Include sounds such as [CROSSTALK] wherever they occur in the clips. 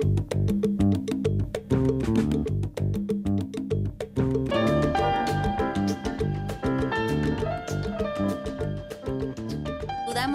Thank you.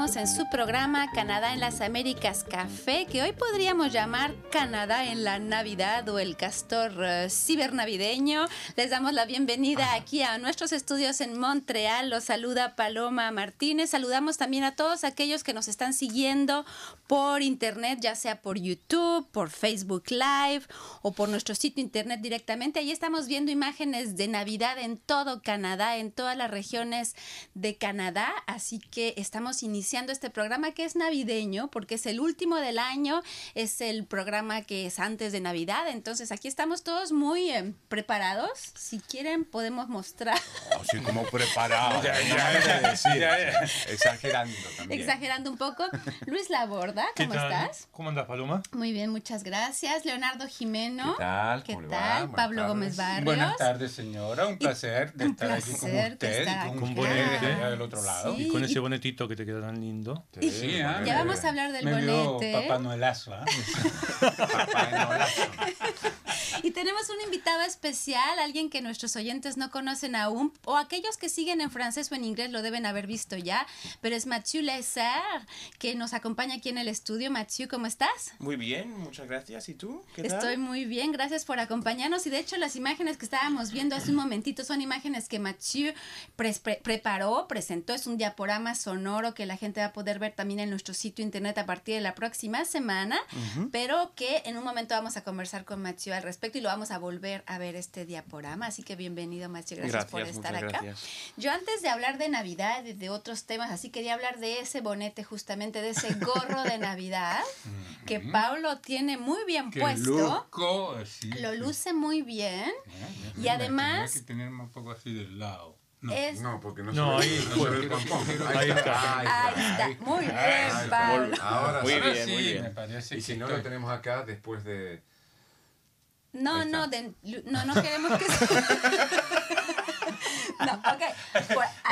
En su programa Canadá en las Américas Café, que hoy podríamos llamar Canadá en la Navidad o el castor uh, cibernavideño. Les damos la bienvenida aquí a nuestros estudios en Montreal. Los saluda Paloma Martínez. Saludamos también a todos aquellos que nos están siguiendo por internet, ya sea por YouTube, por Facebook Live o por nuestro sitio internet directamente. Ahí estamos viendo imágenes de Navidad en todo Canadá, en todas las regiones de Canadá. Así que estamos iniciando este programa que es navideño, porque es el último del año, es el programa que es antes de Navidad. Entonces aquí estamos todos muy eh, preparados. Si quieren, podemos mostrar. así como preparados. [LAUGHS] Exagerando también. Exagerando un poco. Luis Laborda, ¿cómo estás? ¿Cómo andas, Paloma? Muy bien, muchas gracias. Leonardo Jimeno. ¿Qué tal? ¿Qué tal? Pablo Gómez Barrios. Buenas tardes, señora. Un placer de estar aquí con usted y con, bonete del otro lado. Y con ese bonetito que te queda tan lindo. Sí, ya vamos a hablar del bonete. Papá Noelazo. ¿eh? [LAUGHS] y tenemos un invitado especial, alguien que nuestros oyentes no conocen aún, o aquellos que siguen en francés o en inglés lo deben haber visto ya, pero es Mathieu Lesser, que nos acompaña aquí en el estudio. Mathieu, ¿cómo estás? Muy bien, muchas gracias. ¿Y tú? ¿Qué tal? Estoy muy bien, gracias por acompañarnos. Y de hecho, las imágenes que estábamos viendo hace un momentito son imágenes que Mathieu preparó, presentó. Es un diaporama sonoro que la gente va a poder ver también en nuestro sitio internet a partir de la próxima semana, pero que en un momento vamos a conversar con Mathieu al respecto y lo vamos a volver a ver este diaporama. Así que bienvenido, Mathieu, gracias, por estar acá. Yo antes de hablar de Navidad y de otros temas, así quería hablar de ese bonete, justamente de ese gorro de Navidad [LAUGHS] que Pablo tiene muy bien puesto. Lo luce muy bien. y además... que tener un poco así del lado. No, porque no, no se ahí, no el Ahí, está. Ahí está. Muy bien, Pablo. Ahora, muy bien, sí, muy bien. Me parece y si no lo tenemos acá después de... No, no, de, no, no queremos que... [LAUGHS] No, ok.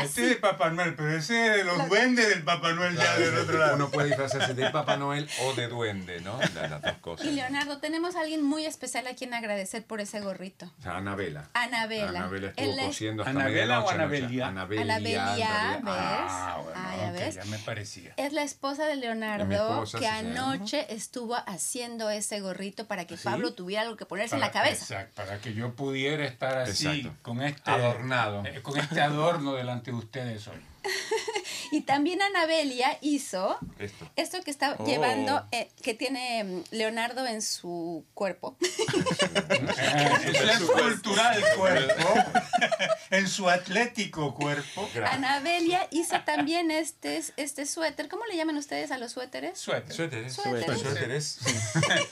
Este es de Papá Noel, pero ese es de los duendes del Papá Noel ya del otro lado. Uno puede disfrazarse de Papá Noel o de duende, ¿no? Las dos cosas. Y Leonardo, tenemos a alguien muy especial a quien agradecer por ese gorrito. O sea, Anabela. Anabela. Anabela estuvo cosiendo hasta ¿Anabela medianoche. o Anabelia? Anabelia. Anabelia, ¿ves? Ah, bueno, ah, ya ves. ya me parecía. Es la esposa de Leonardo esposa, que sí, anoche estuvo haciendo ese gorrito para que ¿Sí? Pablo tuviera algo que ponerse en Para- la cabeza. Exacto, para que yo pudiera estar así, Exacto. con este Adornado. Eh, con este adorno delante de ustedes hoy. [LAUGHS] Y también Anabelia hizo Esto. esto que está Oh. llevando, eh, que tiene mm, Leonardo en su cuerpo. [LAUGHS] en su escultural cuerpo, [LAUGHS] en su atlético cuerpo. Anabelia hizo también este, este suéter. ¿Cómo le llaman ustedes a los suéteres? Suéter. Suéteres. Suéteres. Suéteres. Suer-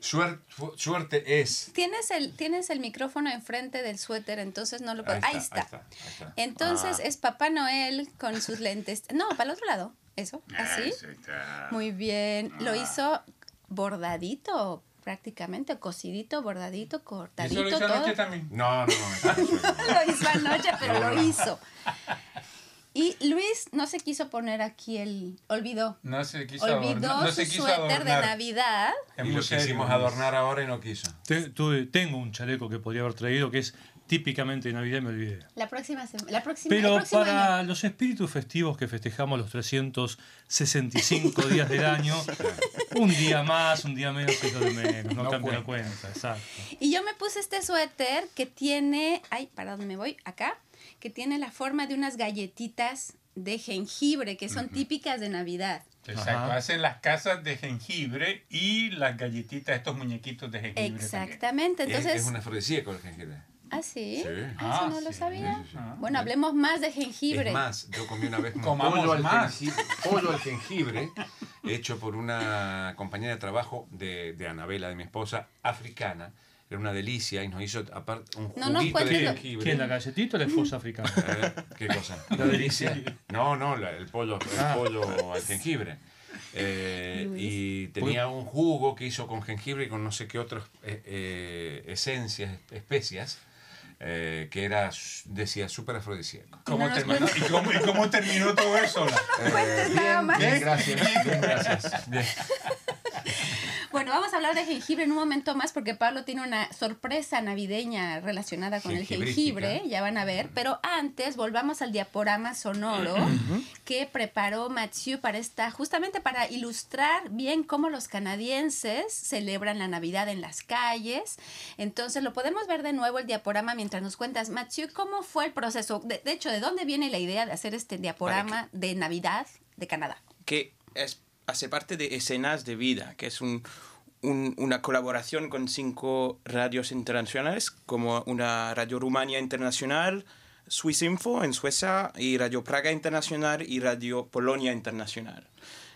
Suerte es. Tienes el, tienes el micrófono enfrente del suéter, entonces no lo puedes. Ahí está. Ahí está. ahí está. Entonces Ah. es Papá Noel con sus lentes. No, para el otro lado. Eso, así. Eso está. Muy bien. Lo Ah. hizo bordadito, prácticamente, cosidito, bordadito, ¿Eso cortadito, lo hizo todo. anoche también? No, no, no. no. [LAUGHS] Lo hizo anoche, pero lo hizo. Y Luis no se quiso poner aquí el. Olvidó. No se quiso Olvidó adornar. No su se quiso suéter de adornar. Navidad. Es Y lo quisimos adornar ahora y no quiso. Te- tuve- tengo un chaleco que podría haber traído que es típicamente de Navidad y me olvidé. La próxima semana. La próxima, Pero el para año. los espíritus festivos que festejamos los 365 días del año, [LAUGHS] un día más, un día menos es lo de menos, no, No cambia la cuenta. cuenta, exacto. Y yo me puse este suéter que tiene. Ay, ¿para dónde me voy? Acá. Que tiene la forma de unas galletitas de jengibre que son típicas de Navidad. Exacto, Ajá. hacen las casas de jengibre y las galletitas, estos muñequitos de jengibre. también. Exactamente. Es- Entonces. es un afrodisíaco el jengibre. ¿Ah, sí? Sí. Ah, Ah, eso no lo sí, sabía. sí, sí, sí. Ah. Bueno, hablemos más de jengibre. Es más, yo comí una vez [LAUGHS] un Comamos pollo al, más. jengibre, pollo al jengibre hecho por una compañera de trabajo de, de Anabela, de mi esposa, africana. Era una delicia y nos hizo aparte un No nos juguito de cuentes lo- jengibre. ¿Quién, la galletita o la esposa africana? Eh, ¿Qué cosa? [LAUGHS] La delicia. No, no, la- el pollo, el Ah. pollo al jengibre. Eh, y tenía un jugo que hizo con jengibre y con no sé qué otras eh, eh, esencias, especias, eh, que era, decía, súper afrodisíaco. ¿Cómo No terminó? ¿Y cómo, y cómo terminó todo eso? [LAUGHS] Nada más. Bien, gracias. Bien, gracias. Bien. Bueno, vamos a hablar de jengibre en un momento más porque Pablo tiene una sorpresa navideña relacionada con el jengibre, ya van a ver, pero antes volvamos al diaporama sonoro que preparó Mathieu para esta, justamente para ilustrar bien cómo los canadienses celebran la Navidad en las calles. Entonces lo podemos ver de nuevo el diaporama mientras nos cuentas, Mathieu, ¿cómo fue el proceso? De, hecho, ¿de dónde viene la idea de hacer este diaporama de Navidad de Canadá? Que es, hace parte de Escenas de Vida, que es un, una colaboración con cinco radios internacionales, como una Radio Rumania Internacional, Swiss Info en Suecia y Radio Praga Internacional y Radio Polonia Internacional.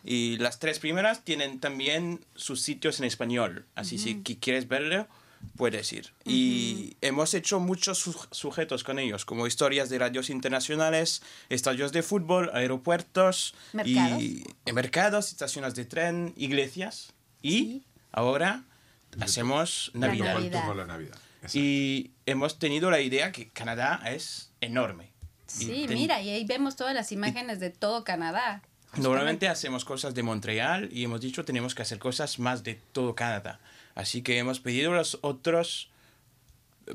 Y las tres primeras tienen también sus sitios en español, así si quieres verlo, puedes ir. Y hemos hecho muchos sujetos con ellos, como historias de radios internacionales, estadios de fútbol, aeropuertos, mercados, y, mercados estaciones de tren, iglesias. Y ahora hacemos Navidad. Y hemos tenido la idea que Canadá es enorme. Sí, mira, y ahí vemos todas las imágenes de todo Canadá. Normalmente hacemos cosas de Montreal y hemos dicho tenemos que hacer cosas más de todo Canadá. Así que hemos pedido a los otros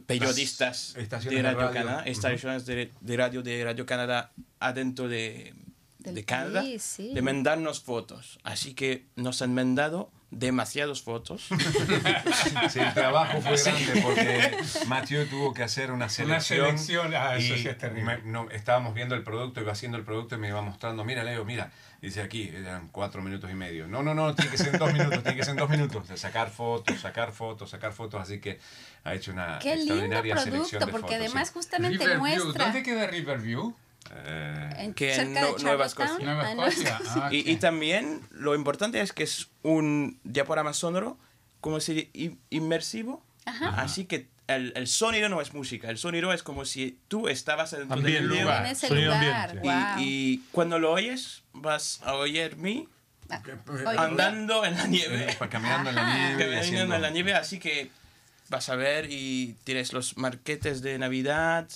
periodistas de Radio, Canadá, estaciones de, radio de Radio Canadá adentro de, de Canadá, de mandarnos fotos. Así que nos han mandado demasiadas fotos. [LAUGHS] Sí, el trabajo fue grande porque Mathieu tuvo que hacer una selección. Una selección, ah, eso sí es terrible. no, estábamos viendo el producto, iba haciendo el producto y me iba mostrando, mira Leo, mira, dice aquí, eran cuatro minutos y medio. No, no, no, tiene que ser en dos minutos, tiene que ser en dos minutos. De sacar fotos, sacar fotos, sacar fotos, así que ha hecho una Qué extraordinaria lindo producto, selección de porque fotos, además sí. justamente Riverview. muestra... ¿Dónde queda Riverview? Eh, que en No- Nueva. Escocia. Nueva Ah. Escocia. Ah, Y, y también lo importante es que es un diaporama sonoro, como si i- inmersivo. Así que el, el sonido no es música, el sonido es como si tú estabas dentro del Ambiente. Lugar. en ese Sonido lugar, ambiente. wow. Y, y cuando lo oyes, vas a oír mí Ah, eh, andando en la nieve. caminando en la nieve. Caminando haciendo- en la nieve, así que vas a ver y tienes los marquetes de Navidad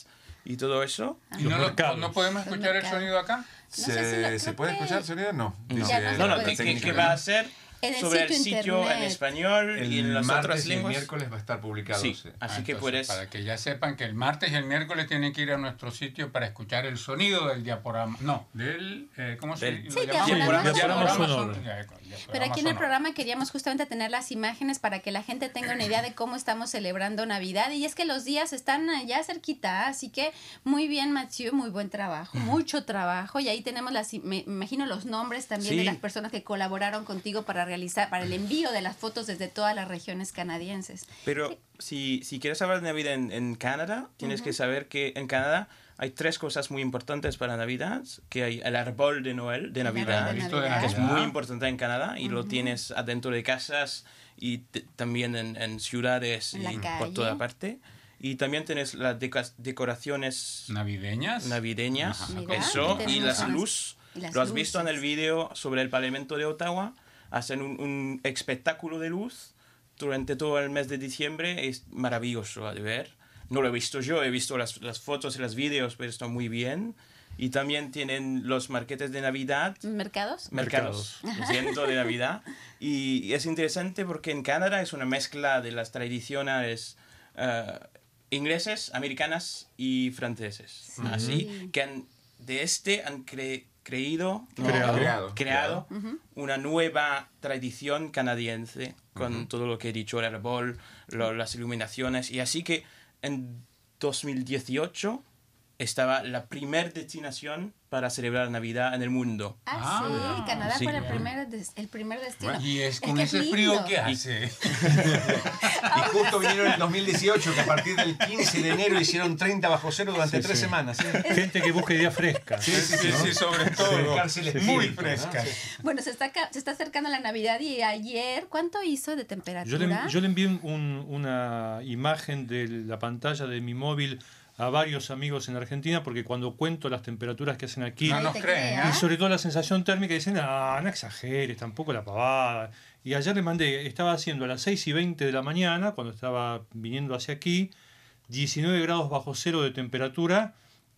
y todo eso. ¿Y no, lo- no podemos escuchar el sonido acá? No sé si ¿Se, lo- ¿se puede que- escuchar el sonido? No. No, Dice no se no, no, que ¿no? va a ser En el sobre el sitio sitio en español y en El las martes otras y el lenguas. miércoles va a estar publicado. Sí, sí. así Ah, que entonces, puedes... Para que ya sepan que el martes y el miércoles tienen que ir a nuestro sitio para escuchar el sonido del diaporama. No, del. eh, ¿Cómo se Del- Sí, llamamos? diaporama Diaporama sonoro. sonoro. Pero aquí en el programa queríamos justamente tener las imágenes para que la gente tenga una idea de cómo estamos celebrando Navidad. Y es que los días están ya cerquita, así que muy bien, Mathieu, muy buen trabajo, mucho trabajo. Y ahí tenemos las, me imagino los nombres también de las personas que colaboraron contigo para realizar, para el envío de las fotos desde todas las regiones canadienses. Pero si, si quieres hablar de Navidad en, en Canadá, tienes que saber que en Canadá hay tres cosas muy importantes para Navidad, que hay el árbol de Noel de Navidad, de Navidad. que es muy importante en Canadá y lo tienes adentro de casas y también en, en ciudades En y calle. por toda parte. Y también tienes las decoraciones Navideñas. navideñas. Mira, eso, y tenemos las luz. y las Lo has visto en el luces. vídeo sobre el Parlamento de Ottawa. Hacen un, un espectáculo de luz durante todo el mes de diciembre. Es maravilloso de ver. No lo he visto yo, he visto las, las fotos y los vídeos, pero está muy bien. Y también tienen los marquetes de Navidad ¿Mercados? mercados, lo siento, de Navidad. Y es interesante porque en Canadá es una mezcla de las tradiciones eh, ingleses, americanas y franceses. Así que han- de este han cre- creído, no, Creado. Creado. creado una nueva tradición canadiense con todo lo que he dicho, el árbol, lo- las iluminaciones. Y así que en 2018 estaba la primer destinación para celebrar Navidad en el mundo. Ah, Ah, sí, Canadá sí. fue el primer, des- el primer destino. Y es con que ese lindo. frío que hace. [LAUGHS] Y justo vinieron en el 2018, que a partir del 15 de enero hicieron 30 bajo cero durante tres semanas. ¿sí? Gente que busca ideas frescas. Sí, sí, sí, sobre todo. Cárceles Muy ¿no? frescas. Bueno, se está, se está acercando la Navidad y ayer, ¿cuánto hizo de Yo temperatura? le, yo le envié un- una imagen de la pantalla de mi móvil a varios amigos en Argentina porque cuando cuento las temperaturas que hacen aquí No nos creen, crea. y sobre todo la sensación térmica dicen, ah, no exageres, tampoco la pavada. Y ayer le mandé, estaba haciendo a las 6 y 20 de la mañana, cuando estaba viniendo hacia aquí, 19 grados bajo cero de temperatura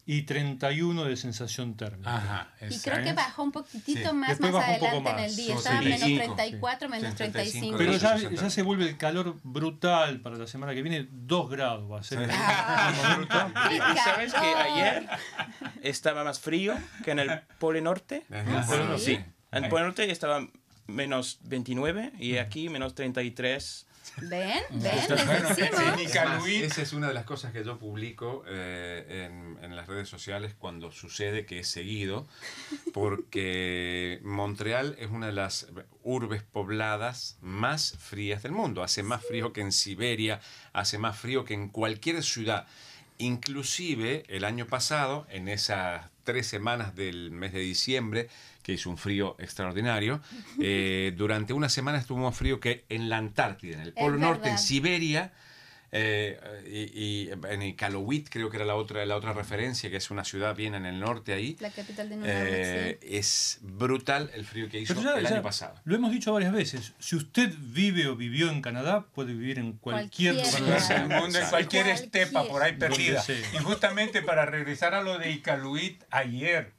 y 31 de sensación térmica. Ajá, Y creo que bajó un poquitito Sí. más Después más bajó un poco adelante en más. el día. Estaba menos 35, 34, menos sí. 35. Pero ya, ya se vuelve el calor brutal para la semana que viene, 2 grados va a ser. Ah, Y, [LAUGHS] ¡Qué y sabes que ayer estaba más frío que en el Polo Norte. Ajá. sí? En el Polo Norte estaba menos 29 y aquí menos 33. ¿Ven? [LAUGHS] ¿Ven? Les decimos. esa es una de las cosas que yo publico eh, en, en las redes sociales cuando sucede que es seguido, porque Montreal es una de las urbes pobladas más frías del mundo. Hace más frío que en Siberia, hace más frío que en cualquier ciudad. Inclusive el año pasado, en esas tres semanas del mes de diciembre, que hizo un frío extraordinario, [LAUGHS] eh, durante una semana estuvo más frío que en la Antártida, en el Polo Norte, en. Siberia, eh, y, y en Iqaluit creo que era la otra, la otra referencia, que es una ciudad bien en el norte ahí. La capital de Eh, sí. Es brutal el frío que hizo ya- el ya año pasado. Lo hemos dicho varias veces. Si usted vive o vivió en Canadá, puede vivir en cualquier, Cualquier lugar [LAUGHS] del el mundo. en cualquier Cualquier. estepa por ahí perdida. Y justamente para regresar a lo de Icaluit, ayer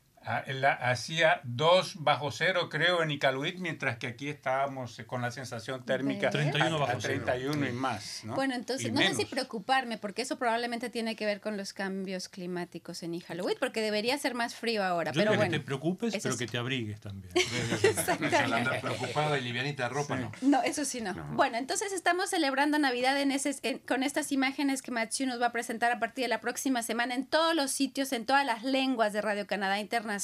la- hacía 2 bajo cero, creo, en Icaluit, mientras que aquí estábamos eh, con la sensación térmica ¿Ves? 31 a- a bajo cero. 31 y más. ¿no? Bueno, entonces Y no sé si menos. preocuparme, porque eso probablemente tiene que ver con los cambios climáticos en Iqaluit, porque debería ser más frío ahora. Yo pero bueno, que te preocupes, pero sí. que te abrigues también. [LAUGHS] Andar preocupada y livianita de ropa, no. No, eso sí no. No. Bueno, entonces estamos celebrando Navidad en ese, en- con estas imágenes que Mathieu nos va a presentar a partir de la próxima semana en todos los sitios, en todas las lenguas de Radio Canadá Internacional,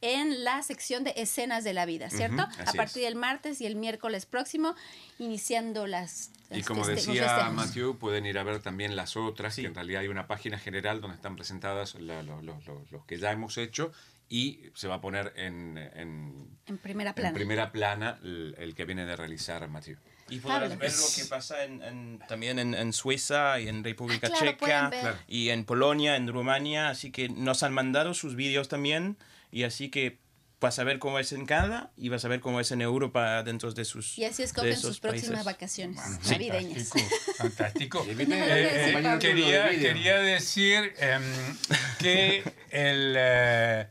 en la sección de escenas de la vida, ¿cierto? Ujú, a así partir es. del martes y el miércoles próximo, iniciando las... Y como los decía. Matthew, pueden ir a ver también las otras, Sí. que en realidad hay una página general donde están presentadas la- lo- lo- lo- los que ya hemos hecho y se va a poner en, en, En primera en plana. primera plana el, el que viene de realizar Matthew. Y podrás Pablo. ver lo que pasa en, en- también en, en Suiza y en República Ah, claro, Checa. Claro. y en Polonia, en Rumania. Así que nos han mandado sus vídeos también. Y así que vas a ver cómo es en Canadá y vas a ver cómo es en Europa dentro de sus Y así de escogen esos sus próximas países. vacaciones Sí. navideñas. Fantástico, fantástico. [LAUGHS] Eh, eh, quería, quería decir em, que el...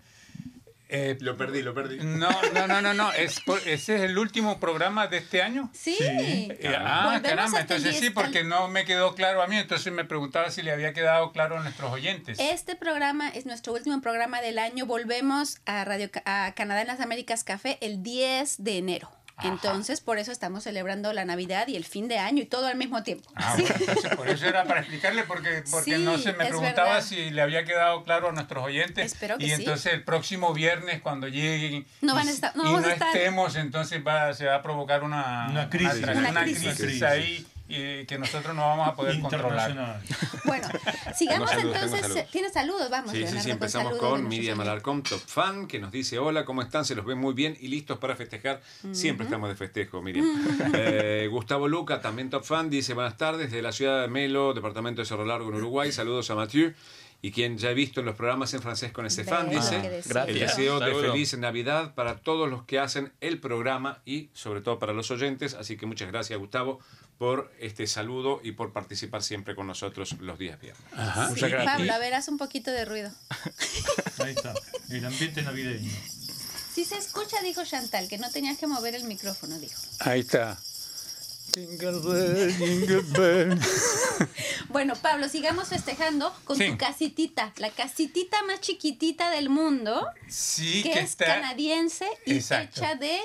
eh, Lo perdí, lo perdí. no, no, no, no, no. Es por- ese es el último programa de este año. Sí. Eh, ah, Volvemos caramba, entonces sí, 10 porque no me quedó claro a mí, entonces me preguntaba si le había quedado claro a nuestros oyentes. Este programa es nuestro último programa del año. Volvemos a Radio Ca- a Canadá en las Américas Café el 10 de enero. Ajá. Entonces, por eso estamos celebrando la Navidad y el fin de año y todo al mismo tiempo. Ah, Sí. bueno, entonces por eso era para explicarle, porque, porque Sí, no se me preguntaba verdad. si le había quedado claro a nuestros oyentes. Espero que y sí. entonces el próximo viernes, cuando lleguen No y, van a estar- no y vamos no a estar. estemos, entonces va, se va a provocar una, Una crisis. Una una crisis. crisis Crisis. ahí y que nosotros no vamos a poder controlar. Bueno, sigamos saludos, entonces. saludos. Tiene saludos, vamos. Sí, sí, Leonardo, sí, empezamos saludos de con nuestros Miriam oyentes. Alarcón, top fan, que nos dice, hola, ¿cómo están? Se los ve muy bien y listos para festejar. Siempre estamos de festejo, Miriam. Eh, Gustavo Luca, también top fan, dice, buenas tardes, de la ciudad de Melo, departamento de Cerro Largo, en Uruguay. Saludos a Mathieu. Y quien ya he visto en los programas en francés con ese fan, dice. Gracias. el deseo de feliz Navidad para todos los que hacen el programa y sobre todo para los oyentes. Así que muchas gracias, Gustavo, por este saludo y por participar siempre con nosotros los días viernes. Ajá. Sí, Pablo, a ver, haz un poquito de ruido. [LAUGHS] Ahí está. El ambiente navideño. Si se escucha, dijo Chantal, que no tenías que mover el micrófono, dijo. Ahí está. Jingle bell, jingle bell. [LAUGHS] Bueno, Pablo, sigamos festejando con Sí. tu casitita, la casitita más chiquitita del mundo, Sí, que, que es está, canadiense y Exacto. hecha de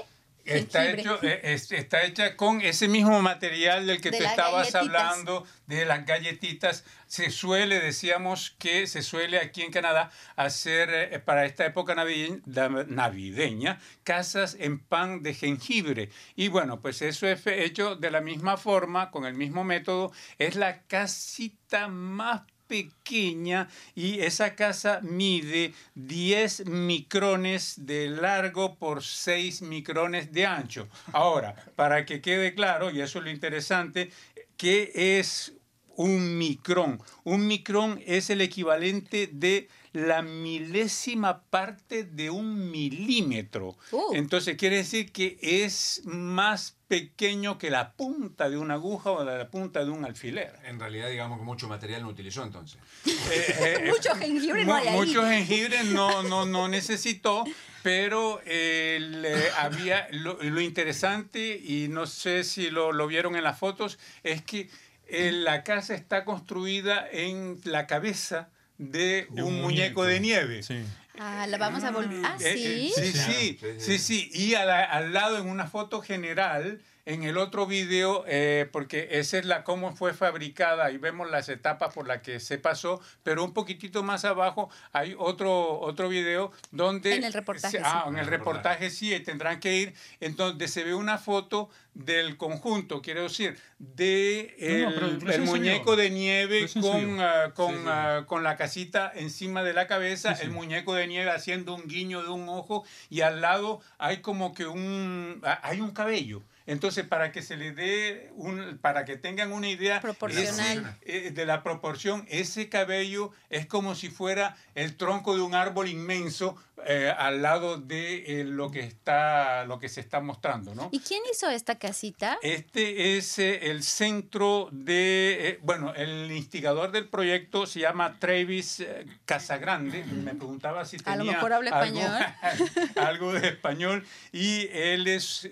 está, hecho, [LAUGHS] eh, es- está hecha con ese mismo material del que De te estabas galletitas. hablando, de las galletitas. Se suele, decíamos que se suele aquí en Canadá hacer eh, para esta época navideña, casas en pan de jengibre. Y bueno, pues eso es hecho de la misma forma, con el mismo método. Es la casita más pequeña y esa casa mide 10 micrones de largo por 6 micrones de ancho. Ahora, para que quede claro, y eso es lo interesante, que es un micrón. Un micrón es el equivalente de la milésima parte de un milímetro. Uh. Entonces quiere decir que es más pequeño que la punta de una aguja o la punta de un alfiler. En realidad, digamos que mucho material no utilizó entonces. Eh, [LAUGHS] Mucho jengibre no hay ahí. Mucho jengibre no, no, no necesitó, pero eh, había lo, lo interesante, y no sé si lo, lo vieron en las fotos, es que eh, la casa está construida en la cabeza de, De un, un muñeco. muñeco. de nieve. Sí. Ah, la vamos a volver. Ah, Eh, sí. eh, sí, sí, sí, sí, sí. sí. Y a la- al lado en una foto general, en el otro video, eh, porque esa es la cómo fue fabricada y vemos las etapas por las que se pasó, pero un poquitito más abajo hay otro, otro video donde... En el reportaje, se- ah, sí. en el el reportaje sí, tendrán que ir, en donde se ve una foto del conjunto, quiero decir, de No, no, el, el muñeco de nieve con, ah, con, Sí, sí. ah, con la casita encima de la cabeza, Sí, sí. el muñeco de nieve haciendo un guiño de un ojo y al lado hay como que un ah, hay un cabello. Entonces, para que se le dé un, para que tengan una idea Proporcional. ese, eh, de la proporción, ese cabello es como si fuera el tronco de un árbol inmenso eh, al lado de eh, lo que está, lo que se está mostrando, ¿no? ¿Y quién hizo esta casita? Este es eh, el centro de, eh, bueno, el instigador del proyecto se llama Travis Casagrande. Me preguntaba si A lo tenía mejor habla algo, español. [LAUGHS] algo de español. Y él es,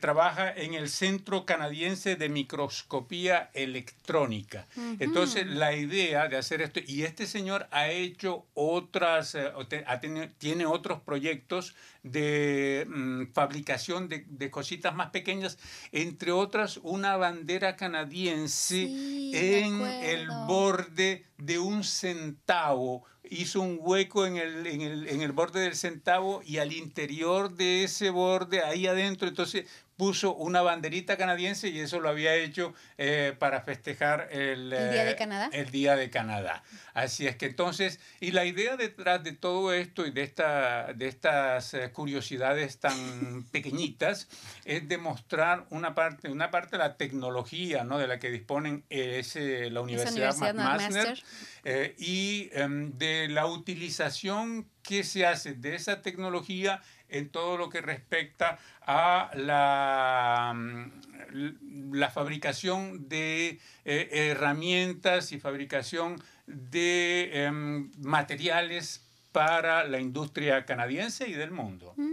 trabaja en el Centro Canadiense de Microscopía Electrónica. Entonces, la idea de hacer esto, y este señor ha hecho otras, ha tenido- tiene otros proyectos de mm, fabricación de, de cositas más pequeñas, entre otras una bandera canadiense Sí, en el borde de un centavo. Hizo un hueco en el, en, el, en el borde del centavo y al interior de ese borde, ahí adentro, entonces puso una banderita canadiense y eso lo había hecho eh, para festejar el, ¿El Día de eh, Canadá? el Día de Canadá. Así es que entonces, y la idea detrás de todo esto y de, esta, de estas eh, curiosidades tan [LAUGHS] pequeñitas es demostrar una parte, una parte de la tecnología ¿no? de la que disponen eh, ese, la Universidad, McMaster eh, y em, de la utilización que se hace de esa tecnología en todo lo que respecta a la, mm, la fabricación de eh, herramientas y fabricación de em, materiales para la industria canadiense y del mundo. Mm,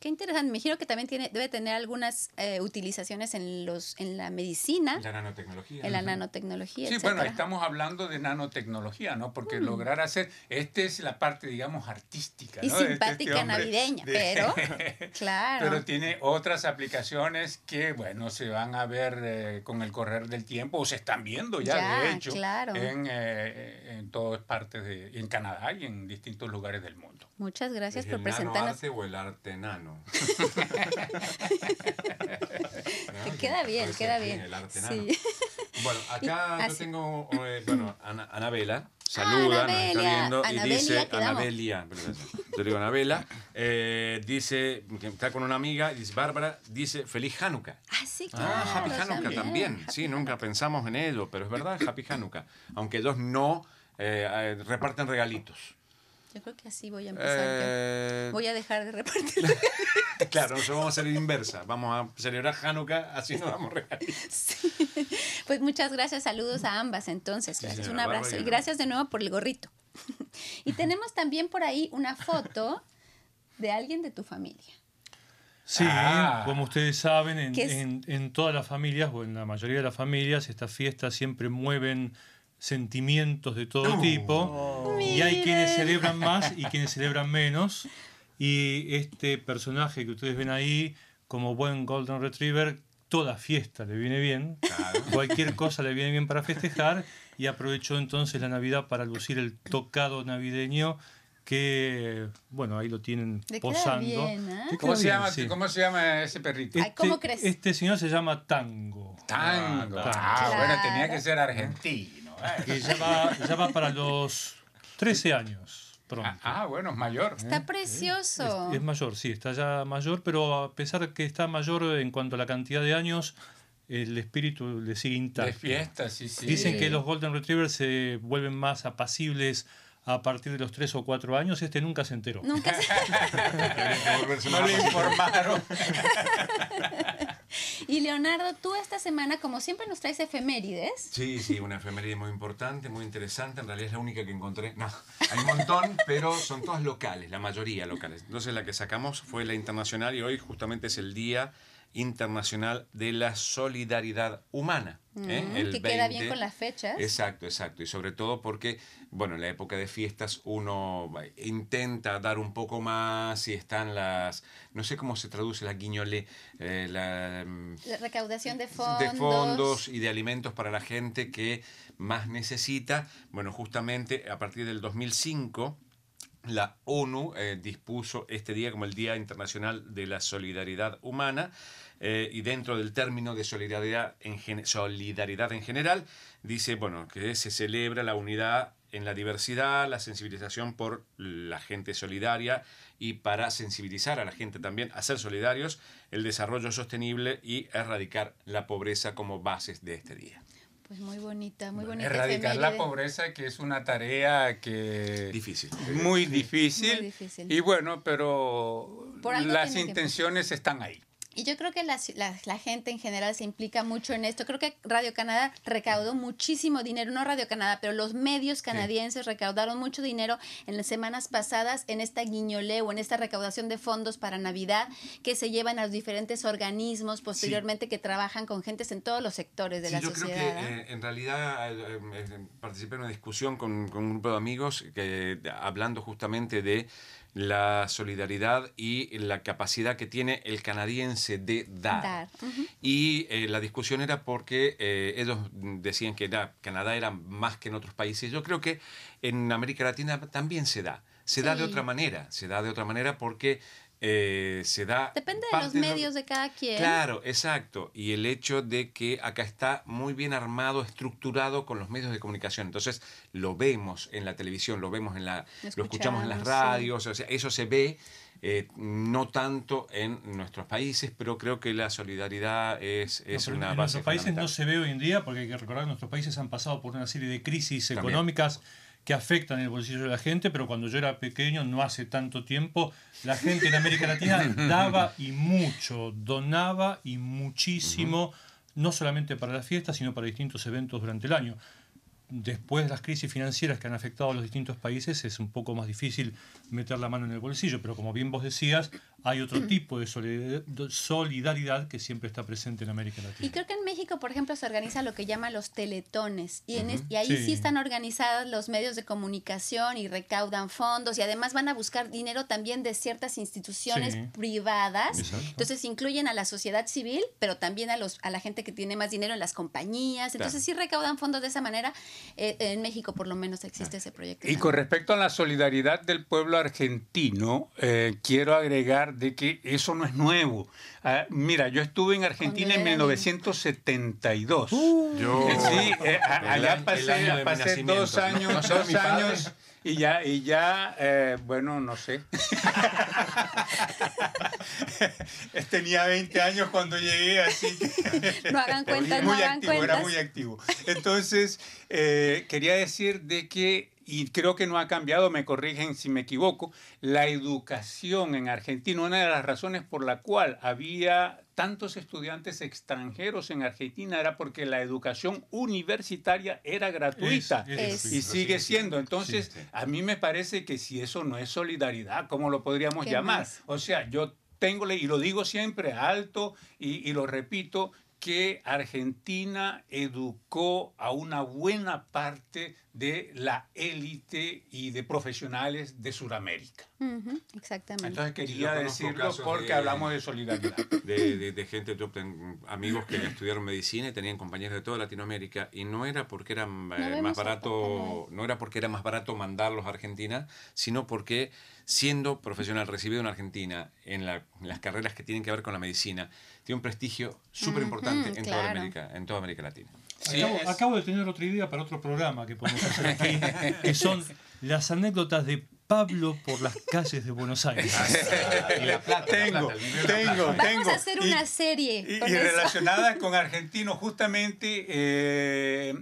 qué interesante. Me imagino que también tiene, debe tener algunas eh, utilizaciones en los en la medicina, La nanotecnología. en la nanotecnología, Sí, bueno, estamos hablando de nanotecnología, ¿no? Porque lograr hacer, esta es la parte, digamos, artística, Y este- este simpática navideña, de- [LAUGHS] pero [LAUGHS] claro. Pero tiene otras aplicaciones que, bueno, se van a ver eh, con el correr del tiempo o se están viendo ya, Ya, de hecho, claro. en, eh, en todas partes de, en Canadá y en distintos lugares del mundo. Muchas gracias ¿Es por presentarnos. o el arte nano? [LAUGHS] Te queda bien, Puede ser, queda sí, bien. el arte Sí. nano. Bueno, acá Y- yo así- tengo, eh, bueno, Ana, Anabela, saluda, nos está Anabelia. viendo y dice, quedamos. Anabelia, perdón, yo digo Anabela, eh, dice, que está con una amiga, y dice, Bárbara, dice, feliz Hanukkah. Ah, sí, claro. Ah, Happy Hanukkah también. Sí, nunca pensamos en ello, pero es verdad, Happy Hanukkah. Aunque ellos no eh, eh, reparten regalitos. Yo creo que así voy a empezar. Eh, Voy a dejar de repartir. [LAUGHS] Claro, nosotros vamos a hacer inversa. Vamos a celebrar Hanukkah, así nos damos regalitos. Pues muchas gracias, saludos a ambas entonces. Gracias, un abrazo y gracias de nuevo por el gorrito. Y tenemos también por ahí una foto de alguien de tu familia. Sí, Ah. como ustedes saben, en, en- en todas las familias o en la mayoría de las familias, estas fiestas siempre mueven sentimientos de todo tipo y hay quienes celebran más y quienes celebran menos. Y este personaje que ustedes ven ahí, como buen Golden Retriever, toda fiesta le viene bien, cualquier cosa le viene bien para festejar y aprovechó entonces la Navidad para lucir el tocado navideño que, bueno, ahí lo tienen posando. bien, ¿eh? ¿Cómo se, llama, sí. ¿Cómo se llama ese perrito? Ay, ¿cómo crees? Este señor se llama Tango. Tango. Tango. Ah, bueno, Claro. tenía que ser argentino. ¿Eh? Que ya va, ya va para los 13 años pronto. Ah, ah, bueno, es mayor. Está precioso. Es, es mayor, sí, está ya mayor, pero a pesar que está mayor en cuanto a la cantidad de años, el espíritu le sigue intacto. De fiesta, sí, sí. Dicen que los Golden Retrievers se vuelven más apacibles a partir de los 3 o 4 años. Este nunca se enteró. Nunca se... [LAUGHS] [LAUGHS] no le informaron. [LAUGHS] y Leonardo, tú esta semana, como siempre, nos traes efemérides. Sí, sí, una efeméride muy importante, muy interesante. En realidad es la única que encontré. No, hay un montón, pero son todas locales, la mayoría locales. Entonces la que sacamos fue la internacional y hoy justamente es el día Internacional de la Solidaridad Humana. ¿eh? Mm, que queda bien con las fechas. Exacto, exacto. Y sobre todo porque, bueno, en la época de fiestas uno intenta dar un poco más y están las, no sé cómo se traduce la guiñole, eh, la, la, recaudación de fondos. De fondos y de alimentos para la gente que más necesita. Bueno, justamente a partir del 2005 la ONU eh, dispuso este día como el Día Internacional de la Solidaridad Humana eh, y dentro del término de solidaridad en, solidaridad en general dice bueno que se celebra la unidad en la diversidad, la sensibilización por la gente solidaria y para sensibilizar a la gente también a ser solidarios, el desarrollo sostenible y erradicar la pobreza como bases de este día. Pues muy bonita, muy bonita. Erradicar la pobreza, que es una tarea que... Difícil. Muy difícil. Muy difícil. Y bueno, pero las intenciones están ahí. Y yo creo que la, la, gente en general se implica mucho en esto. Creo que Radio Canadá recaudó muchísimo dinero, no Radio Canadá, pero los medios canadienses recaudaron mucho dinero en las semanas pasadas en esta guiñolé o en esta recaudación de fondos para Navidad que se llevan a los diferentes organismos posteriormente que trabajan con gentes en todos los sectores de la yo sociedad. Yo creo que eh, en realidad eh, eh, participé en una discusión con, con un grupo de amigos que hablando justamente de la solidaridad y la capacidad que tiene el canadiense de dar. Y eh, la discusión era porque eh, ellos decían que Canadá era más que en otros países. Yo creo que en América Latina también se da. Se da de otra manera, se da de otra manera porque eh, se da... Depende de los medios de cada quien. Claro, exacto. Y el hecho de que acá está muy bien armado, estructurado con los medios de comunicación. Entonces lo vemos en la televisión, lo vemos en la... Lo escuchamos, en las radios, o sea, eso se ve. Eh, no tanto en nuestros países, pero creo que la solidaridad es, es una en base. En nuestros países no se ve hoy en día, porque hay que recordar que nuestros países han pasado por una serie de crisis económicas que afectan el bolsillo de la gente, pero cuando yo era pequeño, no hace tanto tiempo, la gente en América Latina [LAUGHS] daba y mucho, donaba y muchísimo, no solamente para las fiestas, sino para distintos eventos durante el año. Después de las crisis financieras que han afectado a los distintos países es un poco más difícil meter la mano en el bolsillo, pero como bien vos decías, hay otro tipo de solidaridad que siempre está presente en América Latina. Y creo que en México, por ejemplo, se organiza lo que llaman los teletones, y, en y ahí sí. están organizados los medios de comunicación y recaudan fondos, y además van a buscar dinero también de ciertas instituciones privadas, entonces incluyen a la sociedad civil, pero también a, los, a la gente que tiene más dinero en las compañías, entonces sí recaudan fondos de esa manera. Eh, en México por lo menos existe ese proyecto. Y con respecto a la solidaridad del pueblo argentino, eh, quiero agregar de que eso no es nuevo. Ah, mira, yo estuve en Argentina en 1972. Uh, yo, sí, eh, allá pasé, dos años, dos años y ya, y ya bueno, no sé. [LAUGHS] Tenía 20 años cuando llegué, así que... [LAUGHS] No hagan cuenta, no hagan activo, Era muy activo. Entonces, eh, quería decir de que, y creo que no ha cambiado, me corrigen si me equivoco, la educación en Argentina, una de las razones por la cual había tantos estudiantes extranjeros en Argentina era porque la educación universitaria era gratuita y sigue siendo. Entonces, a mí me parece que si eso no es solidaridad, ¿cómo lo podríamos llamar? O sea, yo tengo, y lo digo siempre alto y, y lo repito, que Argentina educó a una buena parte de la élite y de profesionales de Sudamérica. exactamente. Entonces quería decirlo porque hablamos de solidaridad. De, de, gente, amigos que estudiaron medicina y tenían compañeros de toda Latinoamérica y no era porque era eh, más barato, no era porque era más barato mandarlos a Argentina, sino porque siendo profesional recibido en Argentina en, las carreras que tienen que ver con la medicina, tiene un prestigio súper importante en, toda América, en toda América Latina. Sí, acabo, es- acabo de tener otra idea para otro programa que podemos [LAUGHS] hacer aquí, que son las anécdotas de Pablo por las calles de Buenos Aires. [LAUGHS] y la plata, la Tengo, plata, tengo, plata. Vamos tengo. a hacer Y- una serie Y, con y eso. relacionadas con argentinos, justamente eh,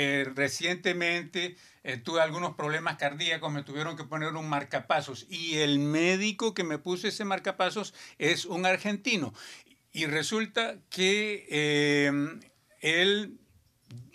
eh, recientemente eh, tuve algunos problemas cardíacos, me tuvieron que poner un marcapasos y el médico que me puso ese marcapasos es un argentino. Y resulta que eh, él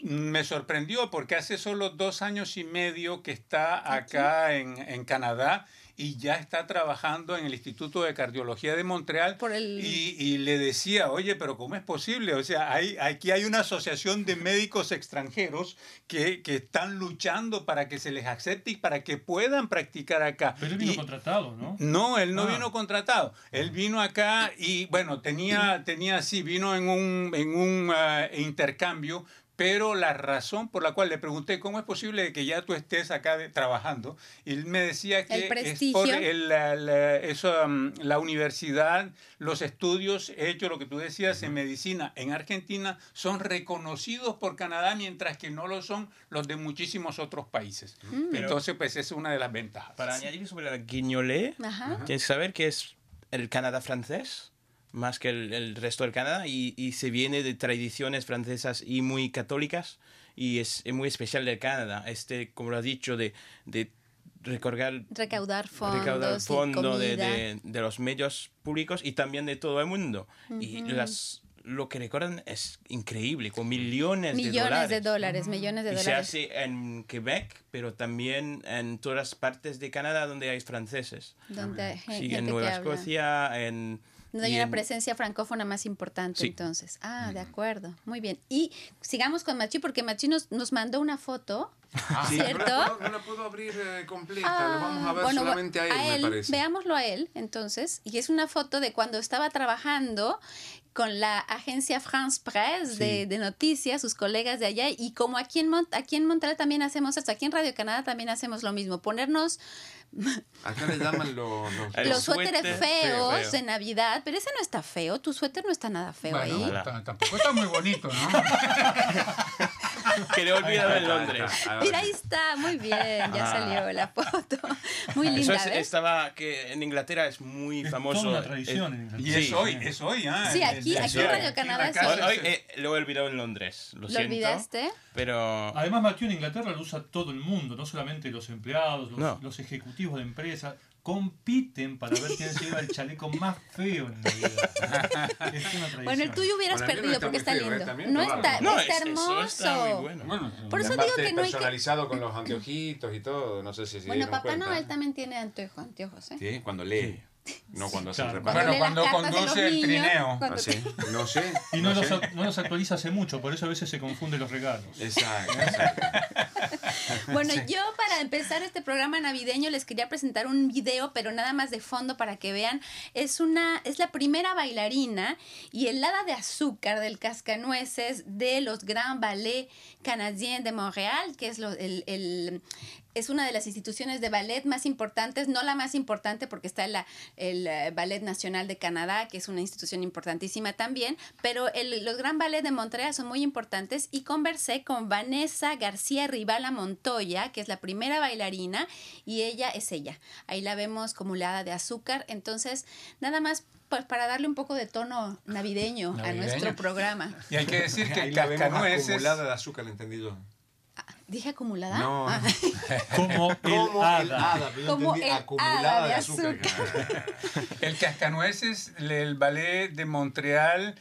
me sorprendió porque hace solo dos años y medio que está acá en, en Canadá y ya está trabajando en el Instituto de Cardiología de Montreal Por el- y, y le decía, oye, pero ¿cómo es posible? O sea, hay, aquí hay una asociación de médicos extranjeros que, que están luchando para que se les acepte y para que puedan practicar acá. Pero él vino Y- contratado, ¿no? no, él no Ah. vino contratado. Él vino acá y, bueno, tenía, tenía sí, vino en un, en un ah, intercambio, pero la razón por la cual le pregunté cómo es posible que ya tú estés acá de- trabajando, y él me decía que El es por el- la, la- eso, mm, la universidad, los estudios hechos, lo que tú decías, en medicina en Argentina, son reconocidos por Canadá, mientras que no lo son los de muchísimos otros países. Mm. Entonces, pues es una de las ventajas. Para añadir sobre la guignolé, tienes que saber que es el Canadá francés, más que el, el resto del Canadá, y, y se viene de tradiciones francesas y muy católicas, y es, es muy especial del Canadá. Este, como lo has dicho, de, de recargar Recaudar fondos, recaudar fondo de, de- de los medios públicos y también de todo el mundo. Y las, lo que recordan es increíble, con millones, de millones dólares. de dólares, millones de y se dólares. hace en Quebec, pero también en todas las partes de Canadá donde hay franceses. Donde Sí, en Nueva. Escocia, en... Donde hay una en- presencia francófona más importante, Sí. entonces. Ah, de acuerdo. Muy bien. Y sigamos con Machi, porque Machi nos, nos mandó una foto, Ah, sí, ¿cierto? No la puedo, no la puedo abrir eh, completa, le vamos a ver Ah, bueno, solamente a él, me parece. Veámoslo a él, entonces. Y es una foto de cuando estaba trabajando con la agencia France Press de, de noticias, sus colegas de allá. Y como aquí en, Mont- aquí en Montreal también hacemos esto, aquí en Radio Canadá también hacemos lo mismo. Ponernos Acá le llaman los... los- El los suéteres suéter feos feo. de Navidad, pero ese no está feo. Tu suéter no está nada feo Bueno, ahí. Tampoco está muy bonito, ¿no? [LAUGHS] Que le he olvidado en Ahí está, Londres. ahí está. Mira, ahí está, muy bien, ya Ah. salió la foto. [LAUGHS] Muy Eso linda, es- ¿ves? estaba que en Inglaterra es muy Es famoso. toda una tradición en eh, Inglaterra. Y es Sí. hoy, es hoy, ¿ah? Sí, aquí- aquí en Radio Canadá es Hoy, hoy, eh, lo he olvidado en Londres, lo, ¿Lo siento. olvidaste? Pero Además, Mathieu en Inglaterra lo usa todo el mundo, no solamente los empleados, los, No. los ejecutivos de empresa. Compiten para ver quién se lleva el chaleco más feo en Navidad. [LAUGHS] Es una tradición. Bueno, el tuyo hubieras perdido está porque está feo, ¿eh? lindo. También No está no, está es- hermoso. eso está muy bueno. Bueno, Por Y eso aparte digo que no hay que... personalizado con los [LAUGHS] anteojitos y todo, no sé si se Bueno, dieron Papá cuenta. Noel también tiene anteojo- anteojos, ¿eh? Sí, cuando lee, no cuando hace Claro. el Cuando reparto. Bueno, lee las cuando cartas de conduce el niños, trineo. cuando ¿Ah, sí? No sé. Y no, los, sé. ac- no los actualiza hace mucho, por eso a veces se confunden los regalos. Exacto, exacto. [LAUGHS] [LAUGHS] Bueno, yo para empezar este programa navideño les quería presentar un video, pero nada más de fondo para que vean. Es una, es la primera bailarina y helada de azúcar del cascanueces de los Grand Ballet Canadiens de Montreal, que es lo- el, el- es una de las instituciones de ballet más importantes, no la más importante porque está la, el eh, Ballet Nacional de Canadá, que es una institución importantísima también, pero el- los Gran Ballet de Montreal son muy importantes y conversé con Vanessa García Ribala Montoya, que es la primera bailarina y ella es ella. Ahí la vemos como helada de azúcar, entonces nada más pues para darle un poco de tono navideño, a nuestro programa. Y hay que decir [LAUGHS] que Ahí el la vemos cascanueces... acumulada de azúcar, entendí yo. ¿Dije acumulada? No. Ah. [LAUGHS] Como el Como el hada. hada, pero yo Como entendí el acumulada hada de azúcar. [LAUGHS] El cascanueces, el ballet de Montreal,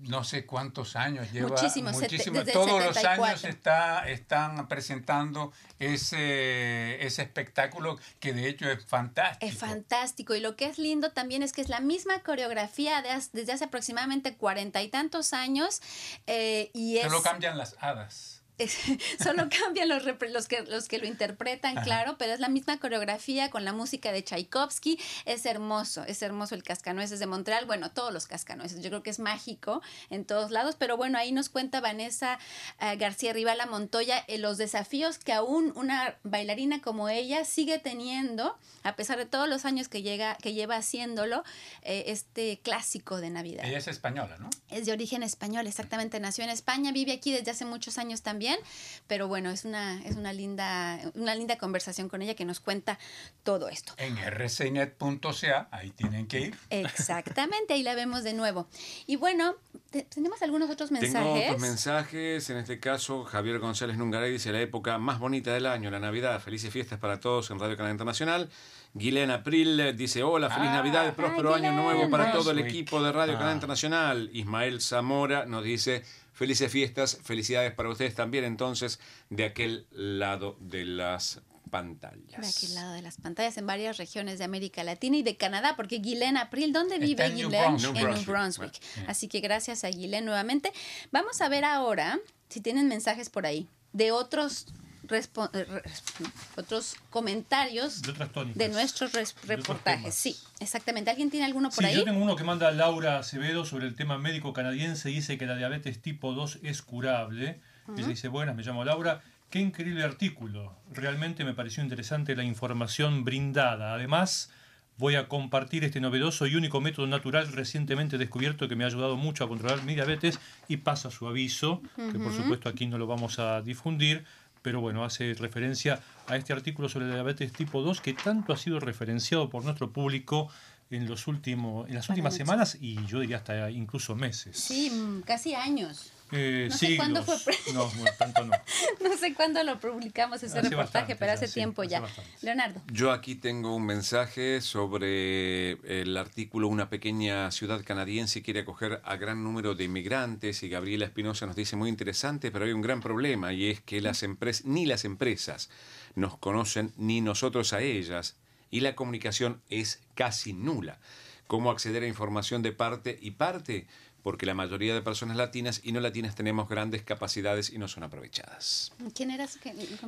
no sé cuántos años lleva. Muchísimos, sete- muchísimos. desde el Todos los 74. años está, están presentando ese, ese espectáculo que de hecho es fantástico. Es fantástico y lo que es lindo también es que es la misma coreografía de desde hace aproximadamente cuarenta y tantos años eh, y es Solo cambian las hadas. [LAUGHS] solo [LAUGHS] cambian los, los, que, los que lo interpretan, claro, pero es la misma coreografía con la música de Tchaikovsky. Es hermoso, es hermoso el Cascanueces de Montreal. Bueno, todos los Cascanueces, yo creo que es mágico en todos lados, pero bueno, ahí nos cuenta Vanessa eh, García Rivala Montoya eh, los desafíos que aún una bailarina como ella sigue teniendo, a pesar de todos los años que, llega, que lleva haciéndolo, eh, este clásico de Navidad. Ella es española, ¿no? Es de origen español, exactamente. Nació en España, vive aquí desde hace muchos años también, pero bueno, es una, es una, linda, una linda conversación con ella que nos cuenta todo esto. En rcnet.ca, ahí tienen que ir. Exactamente, ahí la vemos de nuevo. Y bueno, tenemos algunos otros mensajes. Tengo otros mensajes, en este caso Javier González Nungaray dice la época más bonita del año, la Navidad. Felices fiestas para todos en Radio Canal Internacional. Guilén April dice, hola, feliz ah, Navidad, próspero año nuevo para todo el equipo de Radio Canal ah. Internacional. Ismael Zamora nos dice, felices fiestas, felicidades para ustedes también entonces de aquel lado de las pantallas. De aquel lado de las pantallas en varias regiones de América Latina y de Canadá, porque Guilén April, ¿dónde vive Guilén? En New Brunswick. Así que gracias a Guilén nuevamente. Vamos a ver ahora si tienen mensajes por ahí de otros otros comentarios de, nuestros reportajes. Sí, exactamente. ¿Alguien tiene alguno por ahí? Yo tengo uno que manda Laura Acevedo sobre el tema médico canadiense. Dice que la diabetes tipo 2 es curable. Ella dice, buenas, me llamo Laura. Qué increíble artículo. Realmente me pareció interesante la información brindada. Además, voy a compartir este novedoso y único método natural recientemente descubierto que me ha ayudado mucho a controlar mi diabetes y pasa su aviso, que por supuesto aquí no lo vamos a difundir, pero bueno, hace referencia a este artículo sobre la diabetes tipo 2 que tanto ha sido referenciado por nuestro público en los últimos en las últimas semanas y yo diría hasta incluso meses. Sí, mm, casi años. Eh, no sé cuándo fue. [LAUGHS] No, tanto no. no sé cuándo lo publicamos ese reportaje, pero hace tiempo ya. Leonardo. Yo aquí tengo un mensaje sobre el artículo Una pequeña ciudad canadiense quiere acoger a gran número de inmigrantes y Gabriela Espinosa nos dice muy interesante, pero hay un gran problema y es que las empresas, ni las empresas nos conocen ni nosotros a ellas y la comunicación es casi nula. ¿Cómo acceder a información de parte y parte? Porque la mayoría de personas latinas y no latinas tenemos grandes capacidades y no son aprovechadas. ¿Quién era su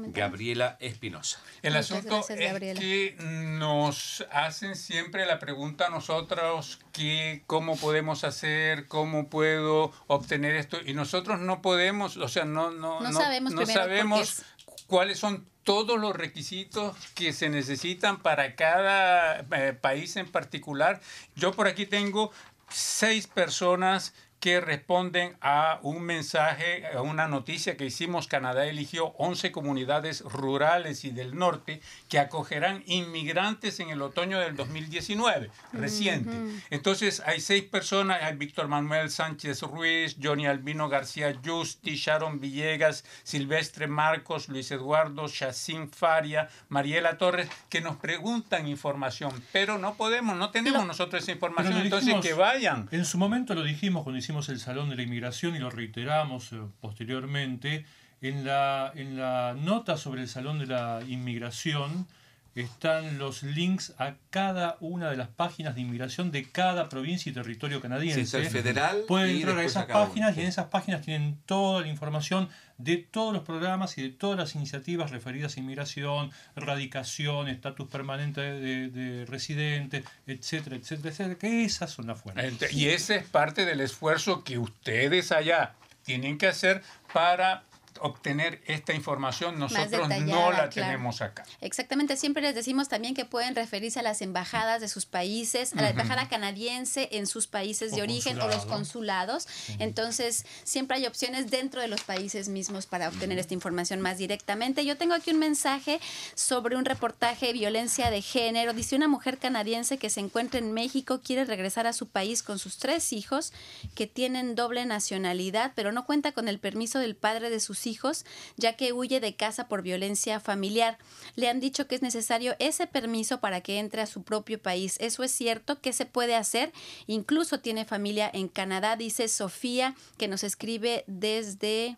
Gabriela Espinosa. El asunto es que nos hacen siempre la pregunta a nosotros que, cómo podemos hacer, cómo puedo obtener esto y nosotros no podemos, o sea, no, no, no, sabemos, no sabemos cuáles son todos los requisitos que se necesitan para cada eh, país en particular. Yo por aquí tengo seis personas que responden a un mensaje, a una noticia que hicimos. Canadá eligió 11 comunidades rurales y del norte que acogerán inmigrantes en el otoño del 2019, reciente. Entonces hay seis personas, hay Víctor Manuel Sánchez Ruiz, Johnny Albino García Justi, Sharon Villegas, Silvestre Marcos, Luis Eduardo, Chacín Faria, Mariela Torres, que nos preguntan información, pero no podemos, no tenemos nosotros esa información, entonces que vayan. En su momento lo dijimos cuando hicimos el Salón de la Inmigración y lo reiteramos eh, posteriormente. En la, en la nota sobre el Salón de la Inmigración están los links a cada una de las páginas de inmigración de cada provincia y territorio canadiense. el federal. Pueden entrar a esas páginas y en esas páginas tienen toda la información de todos los programas y de todas las iniciativas referidas a inmigración, radicación, estatus permanente de, de residente, etcétera, etcétera, etcétera, que esas son las fuentes. Y ese es parte del esfuerzo que ustedes allá tienen que hacer para obtener esta información, nosotros no la tenemos acá. Exactamente, siempre les decimos también que pueden referirse a las embajadas de sus países, a la embajada canadiense en sus países de origen o los consulados. Entonces, siempre hay opciones dentro de los países mismos para obtener esta información más directamente. Yo tengo aquí un mensaje sobre un reportaje de violencia de género. Dice una mujer canadiense que se encuentra en México, quiere regresar a su país con sus tres hijos que tienen doble nacionalidad, pero no cuenta con el permiso del padre de sus hijos, ya que huye de casa por violencia familiar. Le han dicho que es necesario ese permiso para que entre a su propio país. ¿Eso es cierto? ¿Qué se puede hacer? Incluso tiene familia en Canadá, dice Sofía, que nos escribe desde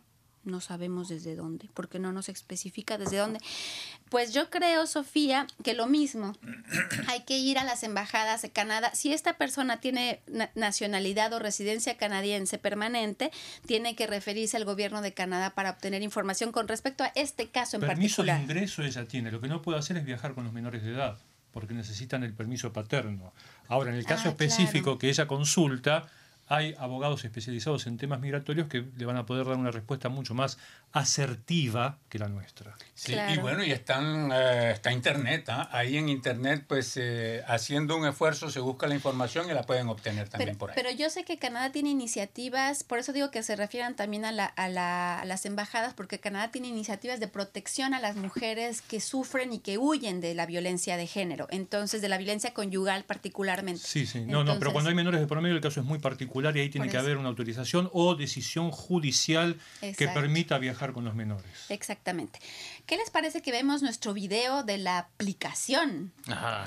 no sabemos desde dónde, porque no nos especifica desde dónde. Pues yo creo, Sofía, que lo mismo. [CLEARS THROAT] Hay que ir a las embajadas de Canadá. Si esta persona tiene nacionalidad o residencia canadiense permanente, tiene que referirse al gobierno de Canadá para obtener información con respecto a este caso en Permiso particular. de ingreso ella tiene. Lo que no puede hacer es viajar con los menores de edad, porque necesitan el permiso paterno. Ahora, en el caso Ah, específico claro. que ella consulta, hay abogados especializados en temas migratorios que le van a poder dar una respuesta mucho más asertiva que la nuestra. Sí, Claro. y bueno, y están, eh, está internet, ¿ah? ahí en internet, pues eh, haciendo un esfuerzo se busca la información y la pueden obtener también Pero, por ahí. pero yo sé que Canadá tiene iniciativas, por eso digo que se refieran también a, la, a, la- a las embajadas, porque Canadá tiene iniciativas de protección a las mujeres que sufren y que huyen de la violencia de género, entonces de la violencia conyugal particularmente. Sí, sí. No, no, pero cuando hay menores de por medio el caso es muy particular y ahí tiene que haber una autorización o decisión judicial que permita viajar con los menores. Exactamente. ¿Qué les parece que vemos nuestro video de la aplicación? [LAUGHS]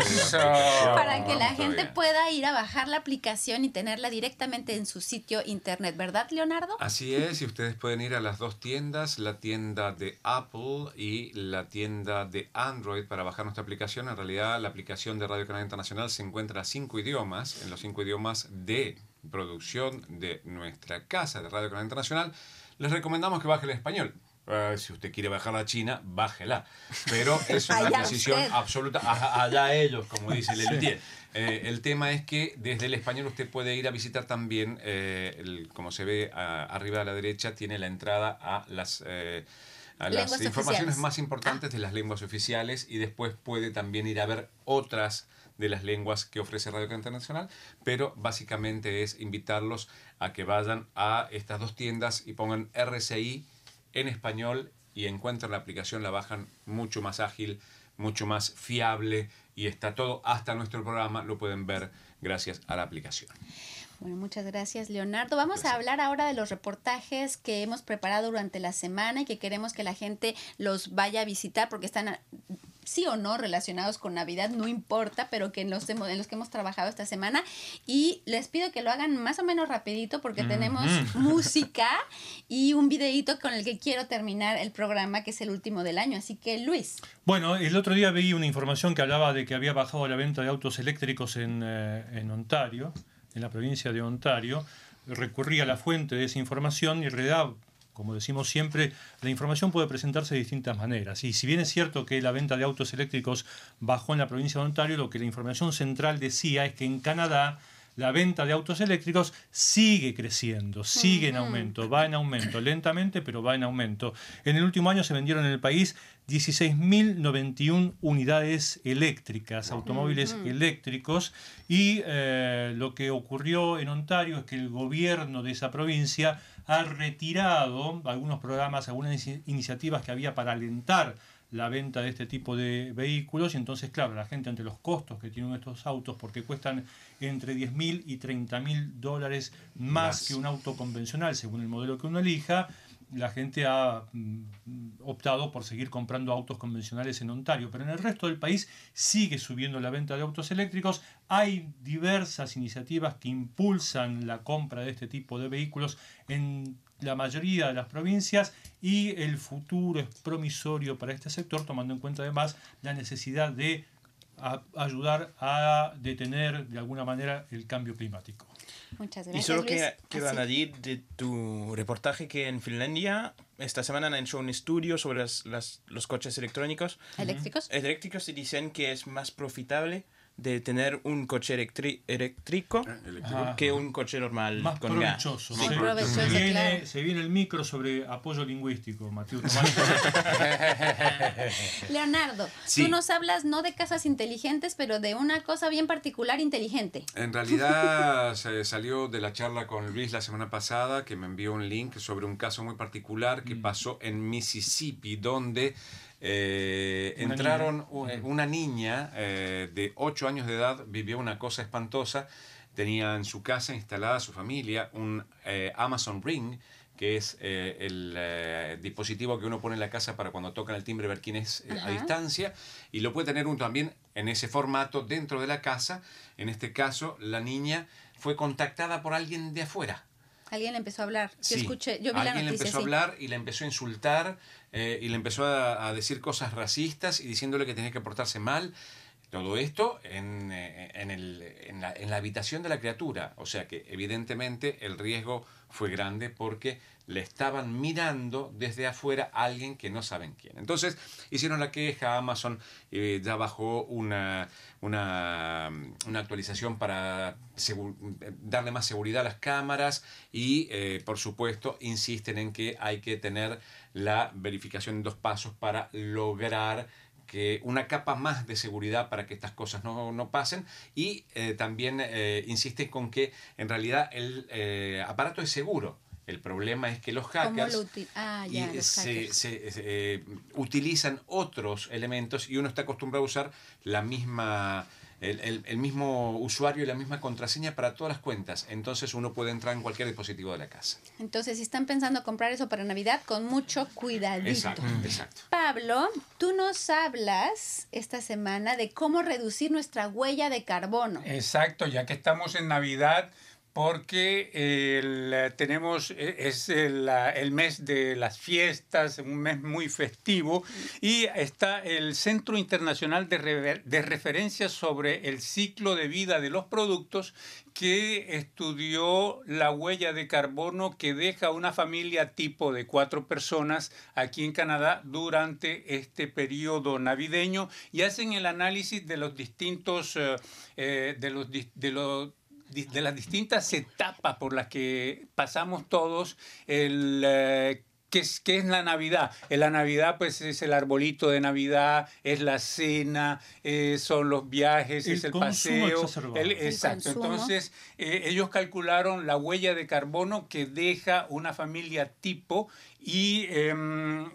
Eso. Para que la muy gente bien. pueda ir a bajar la aplicación y tenerla directamente en su sitio internet, ¿verdad, Leonardo? Así es, y ustedes pueden ir a las dos tiendas, la tienda de Apple y la tienda de Android para bajar nuestra aplicación. En realidad, la aplicación de Radio Canal Internacional se encuentra a cinco idiomas, en los cinco idiomas de producción de nuestra casa de Radio Canal Internacional. Les recomendamos que baje el español. Eh, si usted quiere bajar la China, bájela. Pero [LAUGHS] es una decisión usted. absoluta. Allá ellos, como dice [LAUGHS] Lelutier. Eh, el tema es que desde el español usted puede ir a visitar también, eh, el- como se ve a- arriba a la derecha, tiene la entrada a las, eh, a las Lenguas informaciones oficiales. más importantes de las lenguas oficiales y después puede también ir a ver otras de las lenguas que ofrece Radio Canal Internacional, pero básicamente es invitarlos a que vayan a estas dos tiendas y pongan RCI en español y encuentran la aplicación, la bajan mucho más ágil, mucho más fiable y está todo, hasta nuestro programa lo pueden ver gracias a la aplicación. Bueno, muchas gracias, Leonardo. Vamos a hablar ahora de los reportajes que hemos preparado durante la semana y que queremos que la gente los vaya a visitar porque están sí o no relacionados con Navidad, no importa, pero que en los, en los que hemos trabajado esta semana. Y les pido que lo hagan más o menos rapidito porque tenemos música y un videíto con el que quiero terminar el programa, que es el último del año. Así que, Luis, Bueno, el otro día vi una información que hablaba de que había bajado la venta de autos eléctricos en, eh, en Ontario, en la provincia de Ontario. Recurrí a la fuente de esa información y en realidad, como decimos siempre, la información puede presentarse de distintas maneras. Y si bien es cierto que la venta de autos eléctricos bajó en la provincia de Ontario, lo que la información central decía es que en Canadá la venta de autos eléctricos sigue creciendo, sigue en aumento, va en aumento, lentamente, pero va en aumento. En el último año se vendieron en el país 16.091 unidades eléctricas, automóviles eléctricos, y eh, lo que ocurrió en Ontario es que el gobierno de esa provincia ha retirado algunos programas, algunas inici- iniciativas que había para alentar la venta de este tipo de vehículos y entonces, claro, la gente ante los costos que tienen estos autos, porque cuestan entre 10 mil y 30 mil dólares más, Más. que un auto convencional, según el modelo que uno elija, la gente ha mm, optado por seguir comprando autos convencionales en Ontario, pero en el resto del país sigue subiendo la venta de autos eléctricos. Hay diversas iniciativas que impulsan la compra de este tipo de vehículos en la mayoría de las provincias y el futuro es promisorio para este sector, tomando en cuenta además la necesidad de a- ayudar a detener de alguna manera el cambio climático. muchas Y gracias. solo Luis. que, quiero sí. añadir de tu reportaje que en Finlandia esta semana han hecho un estudio sobre las- las- los coches electrónicos ¿Eléctricos? eléctricos y dicen que es más profitable de tener un coche eléctrico Ah. que un coche normal Más con gas. provechoso. Más se- provechoso, se, viene, claro. se viene el micro sobre apoyo lingüístico, Mateo. [LAUGHS] Leonardo, Sí. tú nos hablas no de casas inteligentes, pero de una cosa bien particular inteligente. En realidad [LAUGHS] se salió de la charla con Luis la semana pasada que me envió un link sobre un caso muy particular que pasó en Mississippi donde eh, Una entraron niña. eh, una niña eh, de 8 años de edad, vivió una cosa espantosa, tenía en su casa instalada su familia un eh, Amazon Ring que es el dispositivo que uno pone en la casa para cuando tocan el timbre ver quién es a distancia y lo puede tener uno también en ese formato dentro de la casa. En este caso, la niña fue contactada por alguien de afuera. Alguien le empezó a hablar. Yo Sí, escuché, yo vi la alguien le empezó a hablar y le empezó a insultar eh, y le empezó a, a decir cosas racistas y diciéndole que tenía que portarse mal. Todo esto en, eh, en, el- en la, habitación de la criatura. O sea que evidentemente el riesgo fue grande porque le estaban mirando desde afuera a alguien que no saben quién. Entonces hicieron la queja, Amazon eh, ya bajó una, una, una actualización para darle más seguridad a las cámaras y eh, por supuesto insisten en que hay que tener la verificación en dos pasos para lograr que una capa más de seguridad para que estas cosas no, no pasen y eh, también eh, insisten con que en realidad el eh, aparato es seguro. El problema es que los ¿Cómo hackers lo Ah, ya, y los se, hackers. se- se, eh, utilizan otros elementos y uno está acostumbrado a usar la misma el, el- el mismo usuario y la misma contraseña para todas las cuentas. Entonces uno puede entrar en cualquier dispositivo de la casa. Entonces, si están pensando comprar eso para Navidad, con mucho cuidadito. Exacto, exacto. Pablo, tú nos hablas esta semana de cómo reducir nuestra huella de carbono. Exacto, ya que estamos en Navidad, porque eh, tenemos, eh, es el, mes de las fiestas, un mes muy festivo, y está el Centro Internacional de, de Referencia sobre el ciclo de vida de los productos, que estudió la huella de carbono que deja una familia tipo de cuatro personas aquí en Canadá durante este periodo navideño y hacen el análisis de los distintos, eh, de los, de las distintas etapas por las que pasamos todos el eh, ¿Qué es, qué es la Navidad? En la Navidad, pues, es el arbolito de Navidad, es la cena, eh, son los viajes, El es el paseo. el- El exacto. consumo. Entonces, eh, ellos calcularon la huella de carbono que deja una familia tipo y em,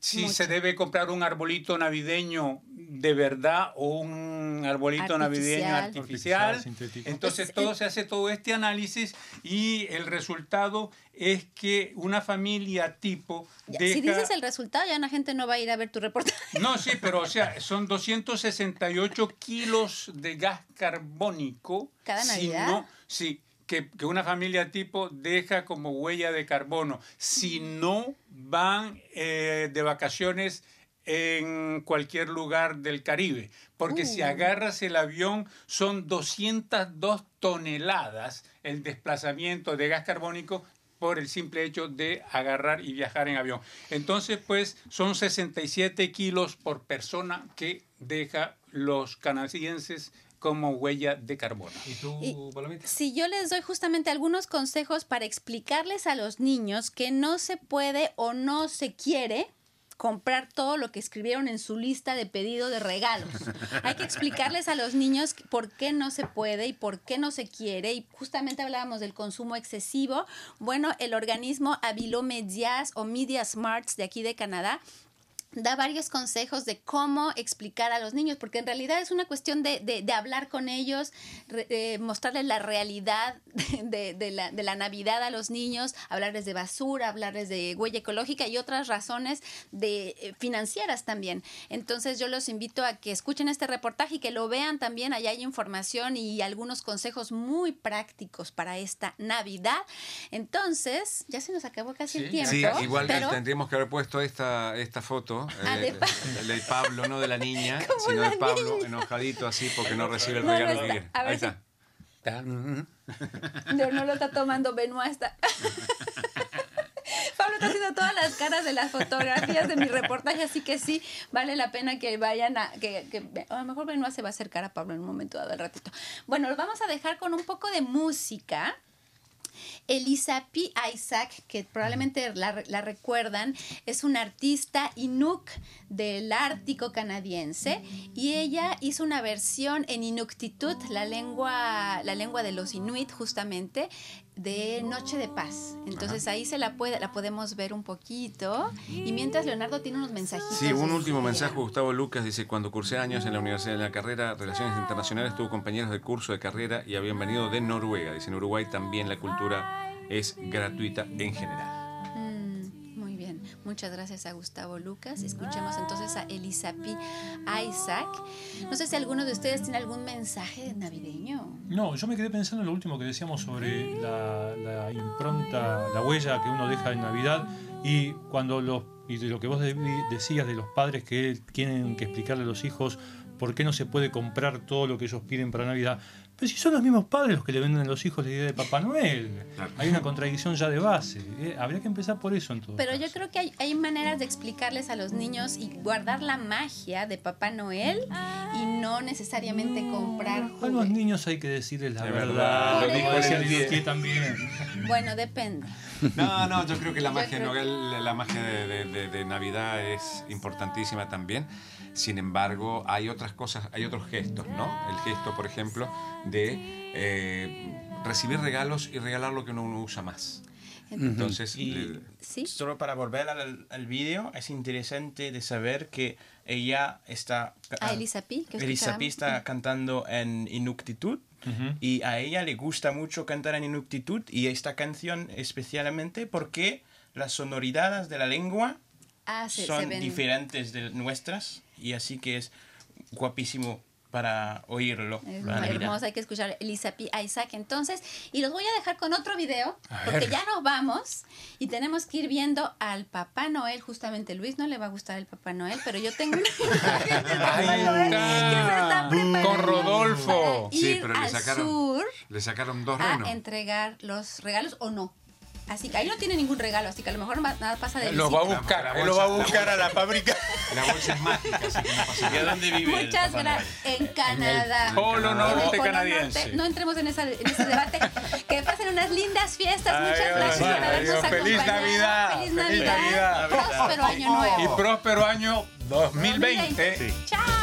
si Mucho. se debe comprar un arbolito navideño de verdad o un arbolito navideño Artificial. Entonces Es- todo se hace todo este análisis y el resultado es que una familia tipo Ya, deja... Si dices el resultado, ya la gente no va a ir a ver tu reportaje. No, sí, [LAUGHS] pero o sea, son 268 kilos de gas carbónico. ¿Cada si Navidad? no- sí, que, que una familia tipo deja como huella de carbono. Si no van eh, de vacaciones en cualquier lugar del Caribe. Porque si Uh. agarras el avión, son 202 toneladas el desplazamiento de gas carbónico por el simple hecho de agarrar y viajar en avión. Entonces, pues, son 67 kilos por persona que deja los canadienses como huella de carbono. ¿Y tú, Y- Palomita? Si yo les doy justamente algunos consejos para explicarles a los niños que no se puede o no se quiere comprar todo lo que escribieron en su lista de pedido de regalos. Hay que explicarles a los niños por qué no se puede y por qué no se quiere. Y justamente hablábamos del consumo excesivo. Bueno, el organismo Avilo Medias o Media Smarts de aquí de Canadá da varios consejos de cómo explicar a los niños, porque en realidad es una cuestión de, de- de hablar con ellos, re- eh, mostrarles la realidad [LAUGHS] de, la, de la Navidad a los niños, hablarles de basura, hablarles de huella ecológica y otras razones de, eh, financieras también. Entonces yo los invito a que escuchen este reportaje y que lo vean también, allá hay información y algunos consejos muy prácticos para esta Navidad. Entonces, ya se nos acabó casi el tiempo. Sí, igual pero... tendríamos que haber puesto esta, esta foto Ah, eh, de Pa- de Pablo, no de la niña, [LAUGHS] Como sino de Pablo niña. enojadito así porque no recibe el No, no regalo que está. quiere. A ver Ahí si- está. [LAUGHS] No, no lo está tomando Benoit. Está... [LAUGHS] Pablo está haciendo todas las caras de las fotografías de mi reportaje, así que sí, vale la pena que vayan a... Que, que- a lo mejor Benoit se va a acercar a Pablo en un momento dado, al ratito. Bueno, los vamos a dejar con un poco de música. Elisa P. Isaac, que probablemente la, recuerdan, es una artista Inuk del Ártico canadiense y ella hizo una versión en Inuktitut, la lengua, la lengua de los Inuit justamente, de Noche de Paz. Entonces ahí se la puede, la podemos ver un poquito y mientras Leonardo tiene unos mensajitos. Sí, un de último mensaje. Gustavo Lucas dice, cuando cursé años en la universidad en la carrera Relaciones Internacionales, tuve compañeros de curso de carrera y habían venido de Noruega. Dice, en Uruguay también la cultura es gratuita en general. Muchas gracias a Gustavo Lucas. Escuchemos entonces a Elisapi Isaac. No sé si alguno de ustedes tiene algún mensaje navideño. No, yo me quedé pensando en lo último que decíamos sobre la, la impronta, la huella que uno deja en Navidad y cuando los y de lo que vos de- decías de los padres que tienen que explicarle a los hijos por qué no se puede comprar todo lo que ellos piden para Navidad. Pero si son los mismos padres los que le venden a los hijos la idea de Papá Noel. Hay una contradicción ya de base. ¿eh? Habría que empezar por eso en todo Pero yo caso. creo que hay, hay maneras de explicarles a los niños y guardar la magia de Papá Noel y no necesariamente comprar A los juguetes. niños hay que decirles la De verdad. verdad, lo decía también. Bueno, depende. No, no, yo creo que la Yo magia de Noel, la magia de, de- de- de Navidad es importantísima también. Sin embargo, hay otras cosas, hay otros gestos, ¿no? El gesto, por ejemplo, de eh, recibir regalos y regalar lo que uno no usa más. Entonces, Y le- ¿Sí? solo para volver al, al vídeo, es interesante de saber que ella está... A Elisapi, que Elisapi escuchábamos. está cantando en Inuktitut Ujú. y a ella le gusta mucho cantar en Inuktitut y esta canción especialmente porque las sonoridades de la lengua Ah, se son ven. diferentes de nuestras y así que es guapísimo para oírlo. Es para Navidad. hermoso, hay que escuchar Elisapi a Isaac entonces. Y los voy a dejar con otro video, A porque ver. ya nos vamos y tenemos que ir viendo al Papá Noel. Justamente Luis no le va a gustar el Papá Noel, pero yo tengo una [LAUGHS] imagen del Papá Ahí Noel que se está está. preparando Con Rodolfo. para ir Sí, pero le al sacaron- sur le sacaron dos a entregar los regalos o no. Así que ahí no tiene ningún regalo, así que a lo mejor nada pasa de Lo va a buscar, La él lo va a bolsa- la buscar a la fábrica. La bolsa es mágica, así que no pasa ¿Y a nada. dónde vive el Muchas gracias. En Canadá. Polo En el En el Norte Polo canadiense. Norte. No entremos en, esa, en ese debate. Que pasen unas lindas fiestas. Muchas Adiós, gracias por adiós. habernos Feliz acompañado. Navidad, Feliz feliz Navidad. Navidad. Próspero año nuevo. Y próspero año 2020. 2020. Chao.